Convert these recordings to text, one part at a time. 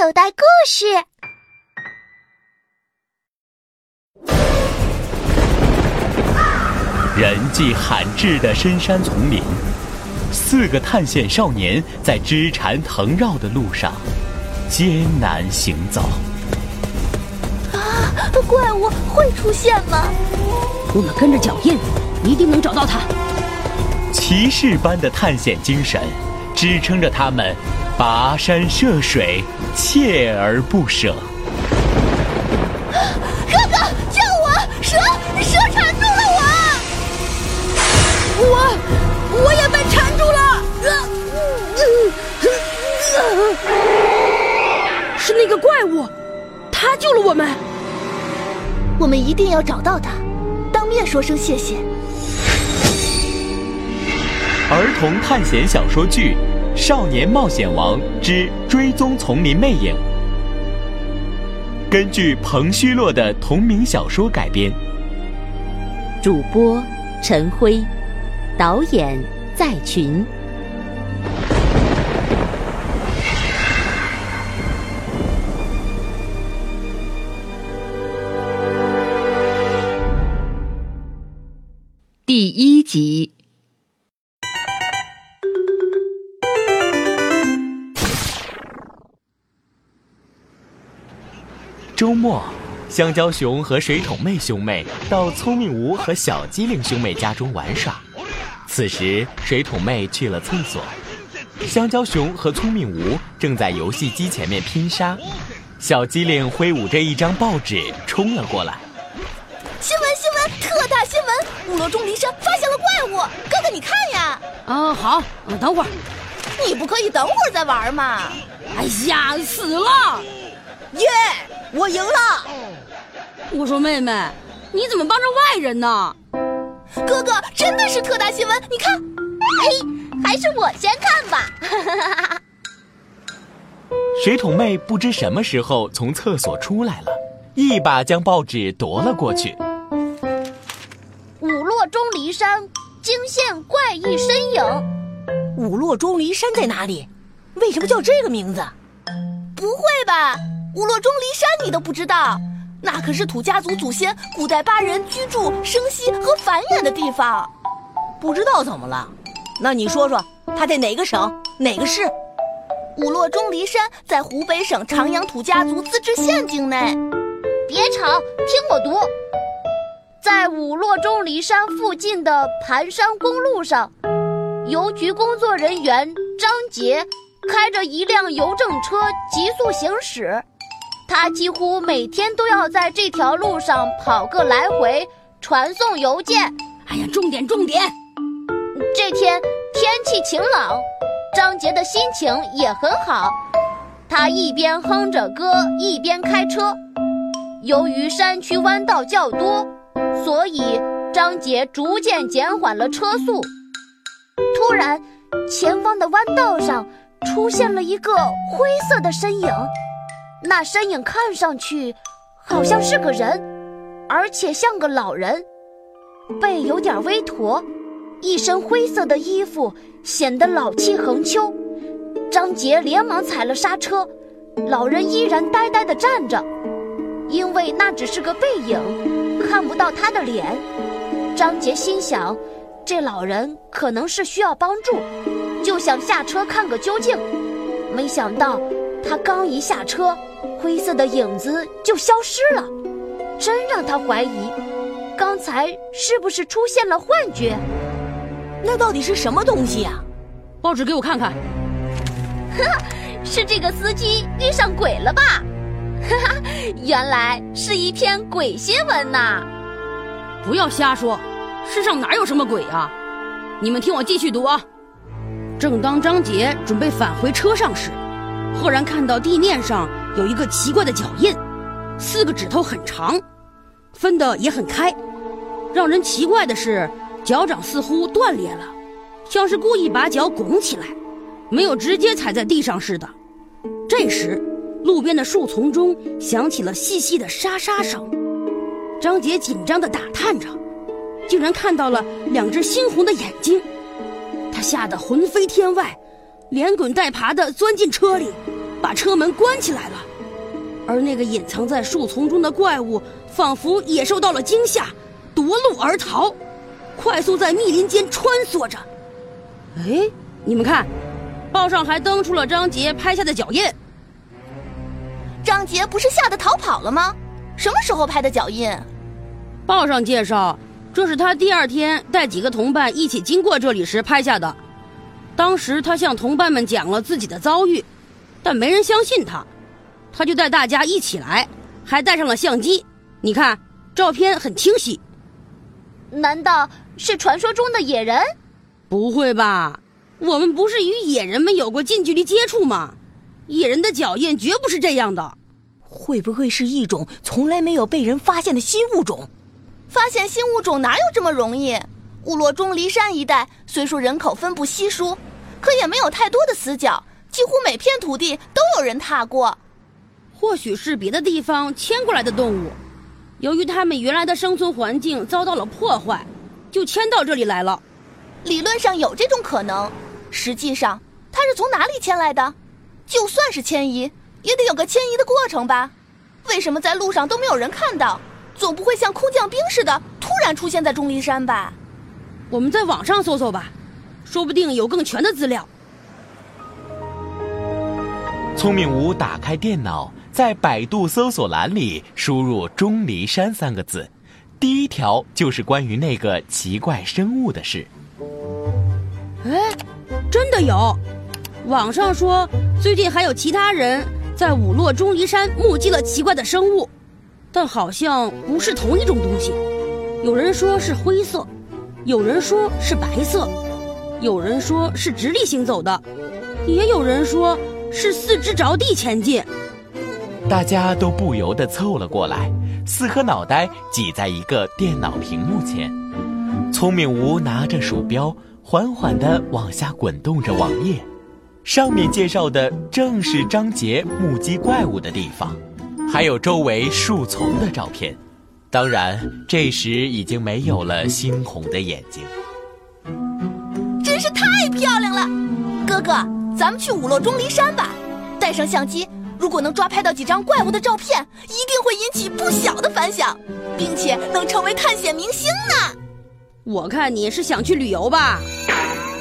口袋故事。人迹罕至的深山丛林，四个探险少年在枝缠藤绕的路上艰难行走。啊，怪物会出现吗？我们跟着脚印，一定能找到他。骑士般的探险精神，支撑着他们跋山涉水，锲而不舍。哥哥，救我！蛇，蛇缠住了我！我，我也被缠住了。是那个怪物，他救了我们。我们一定要找到他，当面说声谢谢。儿童探险小说剧《少年冒险王之追踪丛林魅影》，根据彭虚洛的同名小说改编。主播陈辉，导演在群。第一集。末，香蕉熊和水桶妹兄妹到聪明吴和小机灵兄妹家中玩耍。此时，水桶妹去了厕所，香蕉熊和聪明吴正在游戏机前面拼杀。小机灵挥舞着一张报纸冲了过来。新闻新闻，特大新闻！五楼钟离山发现了怪物，哥哥你看呀！啊，好，等会儿。你不可以等会儿再玩吗？哎呀，死了！耶！我赢了！我说妹妹，你怎么帮着外人呢？哥哥，真的是特大新闻！你看，嘿，还是我先看吧。水桶妹不知什么时候从厕所出来了，一把将报纸夺了过去。五落钟离山惊现怪异身影。五落钟离山在哪里？为什么叫这个名字？不会吧？五落钟离山你都不知道？那可是土家族祖先古代巴人居住、生息和繁衍的地方。不知道怎么了？那你说说，它在哪个省、哪个市？五落钟离山在湖北省长阳土家族自治县境内。别吵，听我读。在五落钟离山附近的盘山公路上，邮局工作人员张杰。开着一辆邮政车急速行驶，他几乎每天都要在这条路上跑个来回，传送邮件。哎呀，重点重点！这天天气晴朗，张杰的心情也很好。他一边哼着歌，一边开车。由于山区弯道较多，所以张杰逐渐减缓了车速。突然，前方的弯道上。出现了一个灰色的身影，那身影看上去好像是个人，而且像个老人，背有点微驼，一身灰色的衣服显得老气横秋。张杰连忙踩了刹车，老人依然呆呆地站着，因为那只是个背影，看不到他的脸。张杰心想，这老人可能是需要帮助。就想下车看个究竟，没想到他刚一下车，灰色的影子就消失了，真让他怀疑，刚才是不是出现了幻觉？那到底是什么东西呀？报纸给我看看。哈哈，是这个司机遇上鬼了吧？哈哈，原来是一篇鬼新闻呐！不要瞎说，世上哪有什么鬼啊？你们听我继续读啊。正当张杰准备返回车上时，赫然看到地面上有一个奇怪的脚印，四个指头很长，分得也很开。让人奇怪的是，脚掌似乎断裂了，像是故意把脚拱起来，没有直接踩在地上似的。这时，路边的树丛中响起了细细的沙沙声。张杰紧张地打探着，竟然看到了两只猩红的眼睛。他吓得魂飞天外，连滚带爬地钻进车里，把车门关起来了，而那个隐藏在树丛中的怪物仿佛也受到了惊吓，夺路而逃，快速在密林间穿梭着。哎，你们看，报上还登出了张杰拍下的脚印。张杰不是吓得逃跑了吗？什么时候拍的脚印？报上介绍，这是他第二天带几个同伴一起经过这里时拍下的。当时他向同伴们讲了自己的遭遇，但没人相信他，他就带大家一起来，还带上了相机。你看，照片很清晰。难道是传说中的野人？不会吧，我们不是与野人们有过近距离接触吗？野人的脚印绝不是这样的。会不会是一种从来没有被人发现的新物种？发现新物种哪有这么容易？部落中离山一带虽说人口分布稀疏，可也没有太多的死角，几乎每片土地都有人踏过。或许是别的地方迁过来的动物，由于它们原来的生存环境遭到了破坏，就迁到这里来了。理论上有这种可能，实际上它是从哪里迁来的？就算是迁移。也得有个迁移的过程吧？为什么在路上都没有人看到？总不会像空降兵似的突然出现在钟离山吧？我们在网上搜搜吧，说不定有更全的资料。聪明无打开电脑，在百度搜索栏里输入“钟离山”三个字，第一条就是关于那个奇怪生物的事。哎，真的有！网上说最近还有其他人。在五洛钟离山目击了奇怪的生物，但好像不是同一种东西。有人说是灰色，有人说是白色，有人说是直立行走的，也有人说是四肢着地前进。大家都不由得凑了过来，四颗脑袋挤在一个电脑屏幕前。聪明无拿着鼠标，缓缓地往下滚动着网页。上面介绍的正是张杰目击怪物的地方，还有周围树丛的照片。当然，这时已经没有了猩红的眼睛。真是太漂亮了，哥哥，咱们去五洛钟离山吧。带上相机，如果能抓拍到几张怪物的照片，一定会引起不小的反响，并且能成为探险明星呢。我看你是想去旅游吧？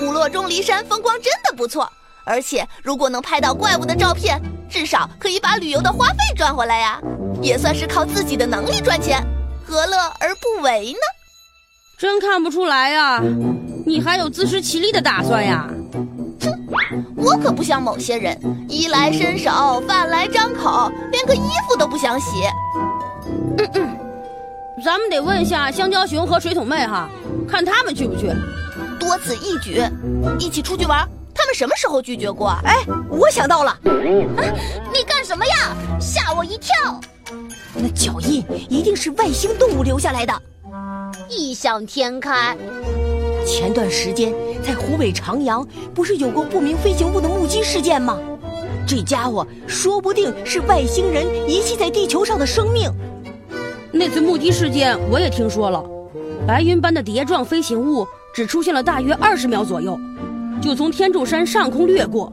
五洛钟离山风光真的不错。而且，如果能拍到怪物的照片，至少可以把旅游的花费赚回来呀，也算是靠自己的能力赚钱，何乐而不为呢？真看不出来呀，你还有自食其力的打算呀？哼，我可不像某些人，衣来伸手，饭来张口，连个衣服都不想洗。嗯嗯，咱们得问下香蕉熊和水桶妹哈，看他们去不去。多此一举，一起出去玩。他们什么时候拒绝过？哎，我想到了！啊你干什么呀？吓我一跳！那脚印一定是外星动物留下来的。异想天开。前段时间在湖北长阳，不是有过不明飞行物的目击事件吗？这家伙说不定是外星人遗弃在地球上的生命。那次目击事件我也听说了，白云般的碟状飞行物只出现了大约二十秒左右。就从天柱山上空掠过，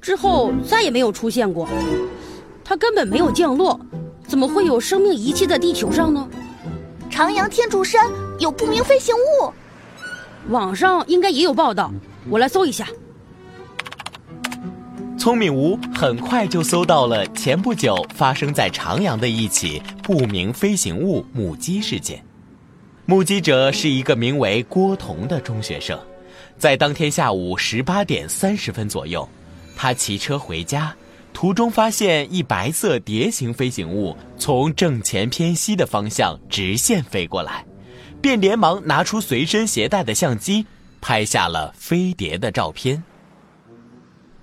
之后再也没有出现过。它根本没有降落，怎么会有生命遗弃在地球上呢？长阳天柱山有不明飞行物，网上应该也有报道，我来搜一下。聪明无很快就搜到了前不久发生在长阳的一起不明飞行物目击事件，目击者是一个名为郭彤的中学生。在当天下午十八点三十分左右，他骑车回家，途中发现一白色蝶形飞行物从正前偏西的方向直线飞过来，便连忙拿出随身携带的相机，拍下了飞碟的照片。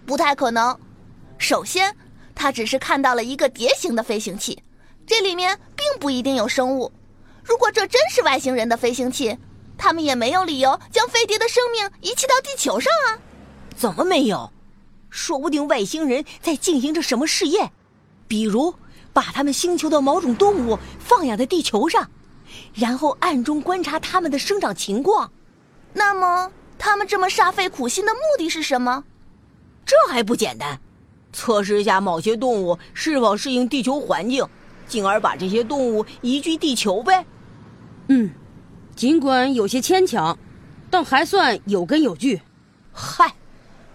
不太可能，首先，他只是看到了一个蝶形的飞行器，这里面并不一定有生物。如果这真是外星人的飞行器，他们也没有理由将飞碟的生命遗弃到地球上啊！怎么没有？说不定外星人在进行着什么试验，比如把他们星球的某种动物放养在地球上，然后暗中观察它们的生长情况。那么，他们这么煞费苦心的目的是什么？这还不简单，测试一下某些动物是否适应地球环境，进而把这些动物移居地球呗。嗯，尽管有些牵强，但还算有根有据。嗨，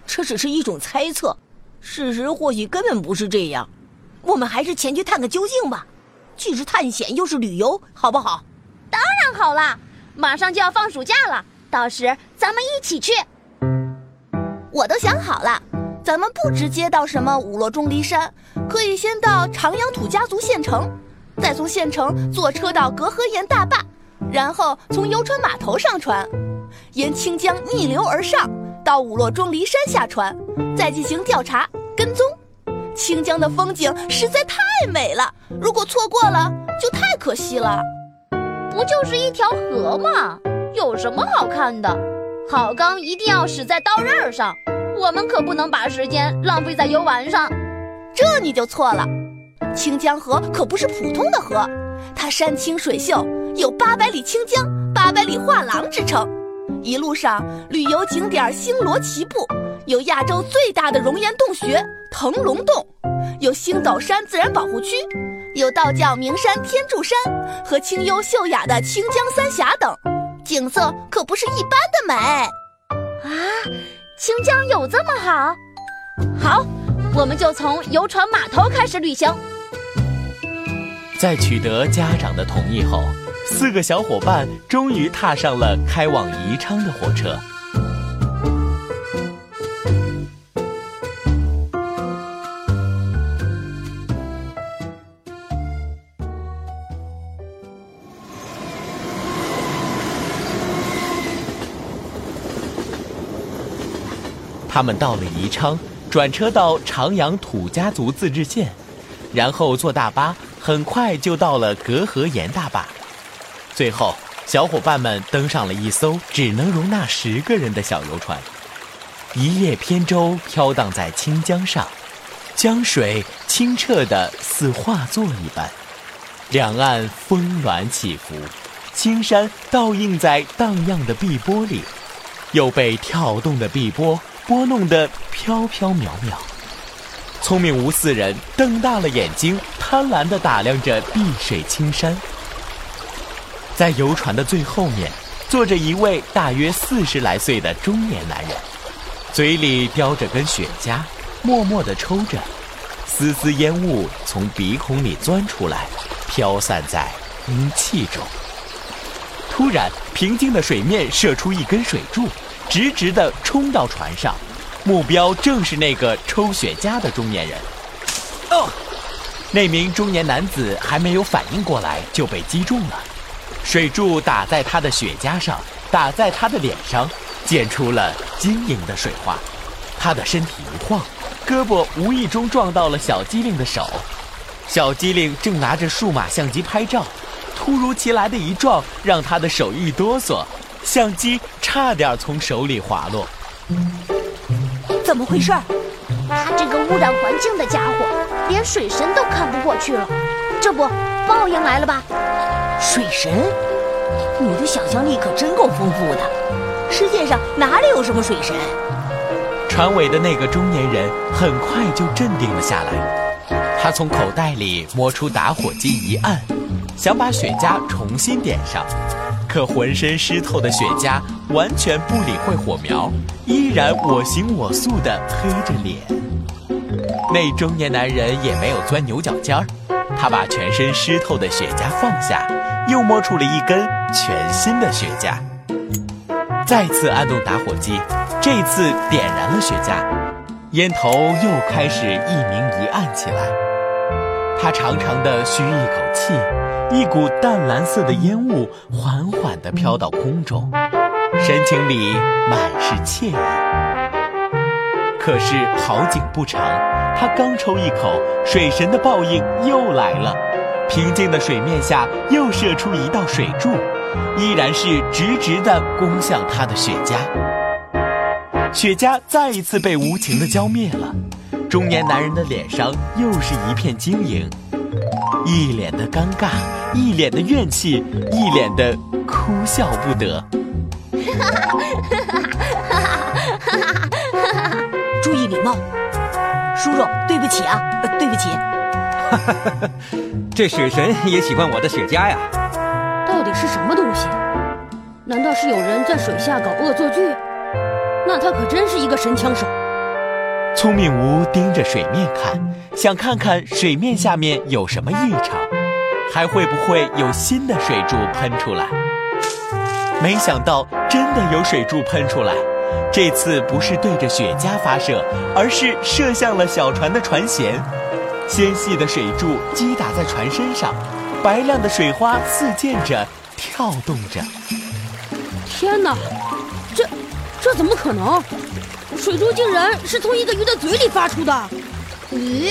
这只是一种猜测，事实或许根本不是这样。我们还是前去探个究竟吧，既是探险又是旅游，好不好？当然好啦，马上就要放暑假了，到时咱们一起去。我都想好了，咱们不直接到什么五洛钟离山，可以先到长阳土家族县城，再从县城坐车到隔河岩大坝，然后从游船码头上船，沿清江逆流而上，到五洛钟离山下船，再进行调查跟踪。清江的风景实在太美了，如果错过了，就太可惜了。不就是一条河吗？有什么好看的？好钢一定要使在刀刃上，我们可不能把时间浪费在游玩上。这你就错了，清江河可不是普通的河，它山清水秀，有“八百里清江，八百里画廊”之称。一路上旅游景点星罗棋布，有亚洲最大的熔岩洞穴腾龙洞，有星斗山自然保护区，有道教名山天柱山和清幽秀雅的清江三峡等，景色可不是一般的美。啊，清江有这么好？好，我们就从游船码头开始旅行。在取得家长的同意后。四个小伙伴终于踏上了开往宜昌的火车。他们到了宜昌，转车到长阳土家族自治县，然后坐大巴，很快就到了隔河岩大坝。最后，小伙伴们登上了一艘只能容纳十个人的小游船，一叶扁舟飘荡在清江上，江水清澈的似画作一般，两岸峰峦起伏，青山倒映在荡漾的碧波里，又被跳动的碧波拨弄得飘飘渺渺。聪明无四人瞪大了眼睛，贪婪地打量着碧水青山。在游船的最后面，坐着一位大约四十来岁的中年男人，嘴里叼着根雪茄，默默地抽着，丝丝烟雾从鼻孔里钻出来，飘散在阴气中。突然，平静的水面射出一根水柱，直直地冲到船上，目标正是那个抽雪茄的中年人。哦，那名中年男子还没有反应过来，就被击中了。水柱打在他的雪茄上，打在他的脸上，溅出了晶莹的水花。他的身体一晃，胳膊无意中撞到了小机灵的手。小机灵正拿着数码相机拍照，突如其来的一撞让他的手一哆嗦，相机差点从手里滑落。怎么回事？他这个污染环境的家伙，连水神都看不过去了。这不，报应来了吧？水神，你的想象力可真够丰富的。世界上哪里有什么水神？船尾的那个中年人很快就镇定了下来。他从口袋里摸出打火机一按，想把雪茄重新点上，可浑身湿透的雪茄完全不理会火苗，依然我行我素地黑着脸。那中年男人也没有钻牛角尖儿，他把全身湿透的雪茄放下。又摸出了一根全新的雪茄，再次按动打火机，这次点燃了雪茄，烟头又开始一明一暗起来。他长长的吁一口气，一股淡蓝色的烟雾缓缓地飘到空中，神情里满是惬意。可是好景不长，他刚抽一口，水神的报应又来了。平静的水面下又射出一道水柱，依然是直直的攻向他的雪茄。雪茄再一次被无情的浇灭了，中年男人的脸上又是一片晶莹，一脸的尴尬，一脸的怨气，一脸的哭笑不得。注意礼貌，叔叔，对不起啊，呃、对不起。这水神也喜欢我的雪茄呀。到底是什么东西？难道是有人在水下搞恶作剧？那他可真是一个神枪手。聪明无盯着水面看，想看看水面下面有什么异常，还会不会有新的水柱喷出来。没想到真的有水柱喷出来，这次不是对着雪茄发射，而是射向了小船的船舷。纤细的水柱击打在船身上，白亮的水花四溅着，跳动着。天哪，这这怎么可能？水柱竟然是从一个鱼的嘴里发出的。鱼？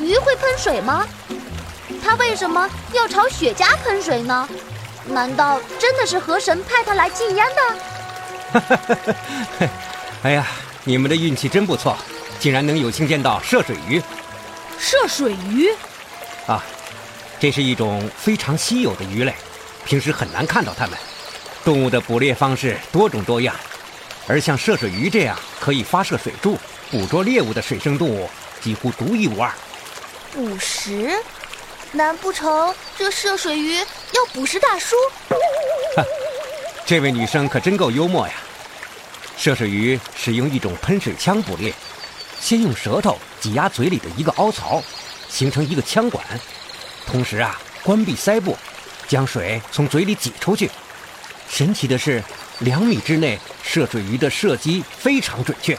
鱼会喷水吗？它为什么要朝雪茄喷水呢？难道真的是河神派他来禁烟的？哈哈哈！哎呀，你们的运气真不错，竟然能有幸见到涉水鱼。涉水鱼？啊，这是一种非常稀有的鱼类，平时很难看到它们。动物的捕猎方式多种多样，而像涉水鱼这样可以发射水柱捕捉猎物的水生动物，几乎独一无二。捕食？难不成这涉水鱼要捕食大叔？哈，这位女生可真够幽默呀！涉水鱼使用一种喷水枪捕猎，先用舌头挤压嘴里的一个凹槽，形成一个枪管，同时啊，关闭鳃部，将水从嘴里挤出去。神奇的是，两米之内涉水鱼的射击非常准确。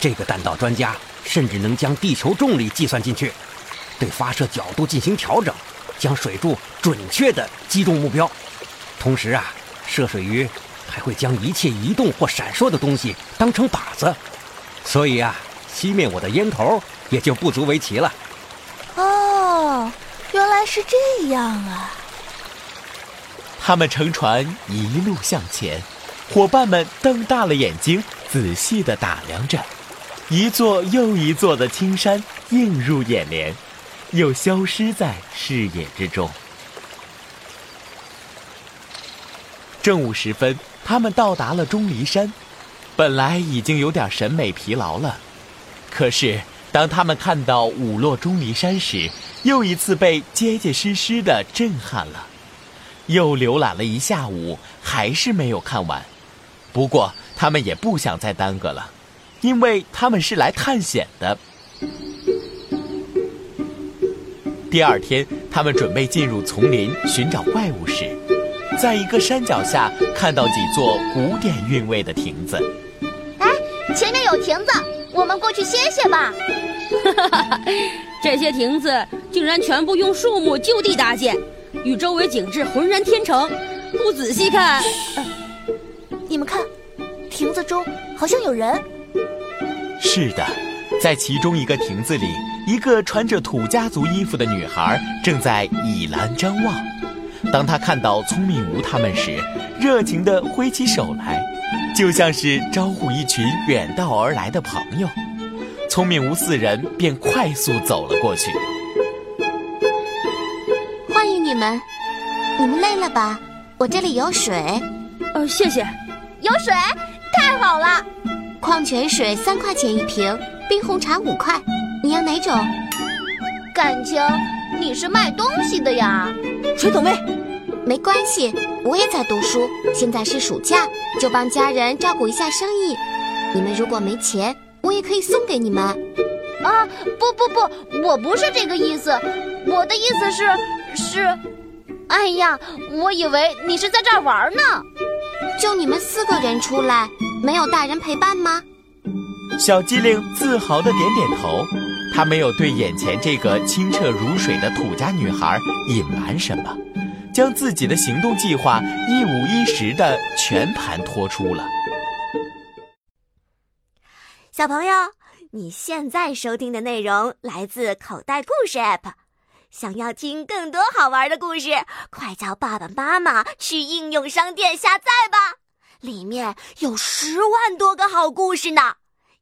这个弹道专家甚至能将地球重力计算进去。对发射角度进行调整，将水柱准确地击中目标。同时啊，涉水鱼还会将一切移动或闪烁的东西当成靶子，所以啊，熄灭我的烟头也就不足为奇了。哦，原来是这样啊！他们乘船一路向前，伙伴们瞪大了眼睛，仔细地打量着，一座又一座的青山映入眼帘。又消失在视野之中。正午时分，他们到达了钟离山。本来已经有点审美疲劳了，可是当他们看到五落钟离山时，又一次被结结实实的震撼了。又浏览了一下午，还是没有看完。不过他们也不想再耽搁了，因为他们是来探险的。第二天，他们准备进入丛林寻找怪物时，在一个山脚下看到几座古典韵味的亭子。哎，前面有亭子，我们过去歇歇吧。哈哈，这些亭子竟然全部用树木就地搭建，与周围景致浑然天成。不仔细看，你们看，亭子中好像有人。是的，在其中一个亭子里。一个穿着土家族衣服的女孩正在倚栏张望，当她看到聪明无他们时，热情地挥起手来，就像是招呼一群远道而来的朋友。聪明无四人便快速走了过去。欢迎你们，你们累了吧？我这里有水。呃，谢谢。有水，太好了。矿泉水三块钱一瓶，冰红茶五块。你要哪种？感情你是卖东西的呀，水桶妹。没关系，我也在读书。现在是暑假，就帮家人照顾一下生意。你们如果没钱，我也可以送给你们。啊，不不不，我不是这个意思。我的意思是是，哎呀，我以为你是在这儿玩呢。就你们四个人出来，没有大人陪伴吗？小机灵自豪的点点头。他没有对眼前这个清澈如水的土家女孩隐瞒什么，将自己的行动计划一五一十的全盘托出了。小朋友，你现在收听的内容来自口袋故事 App，想要听更多好玩的故事，快叫爸爸妈妈去应用商店下载吧，里面有十万多个好故事呢。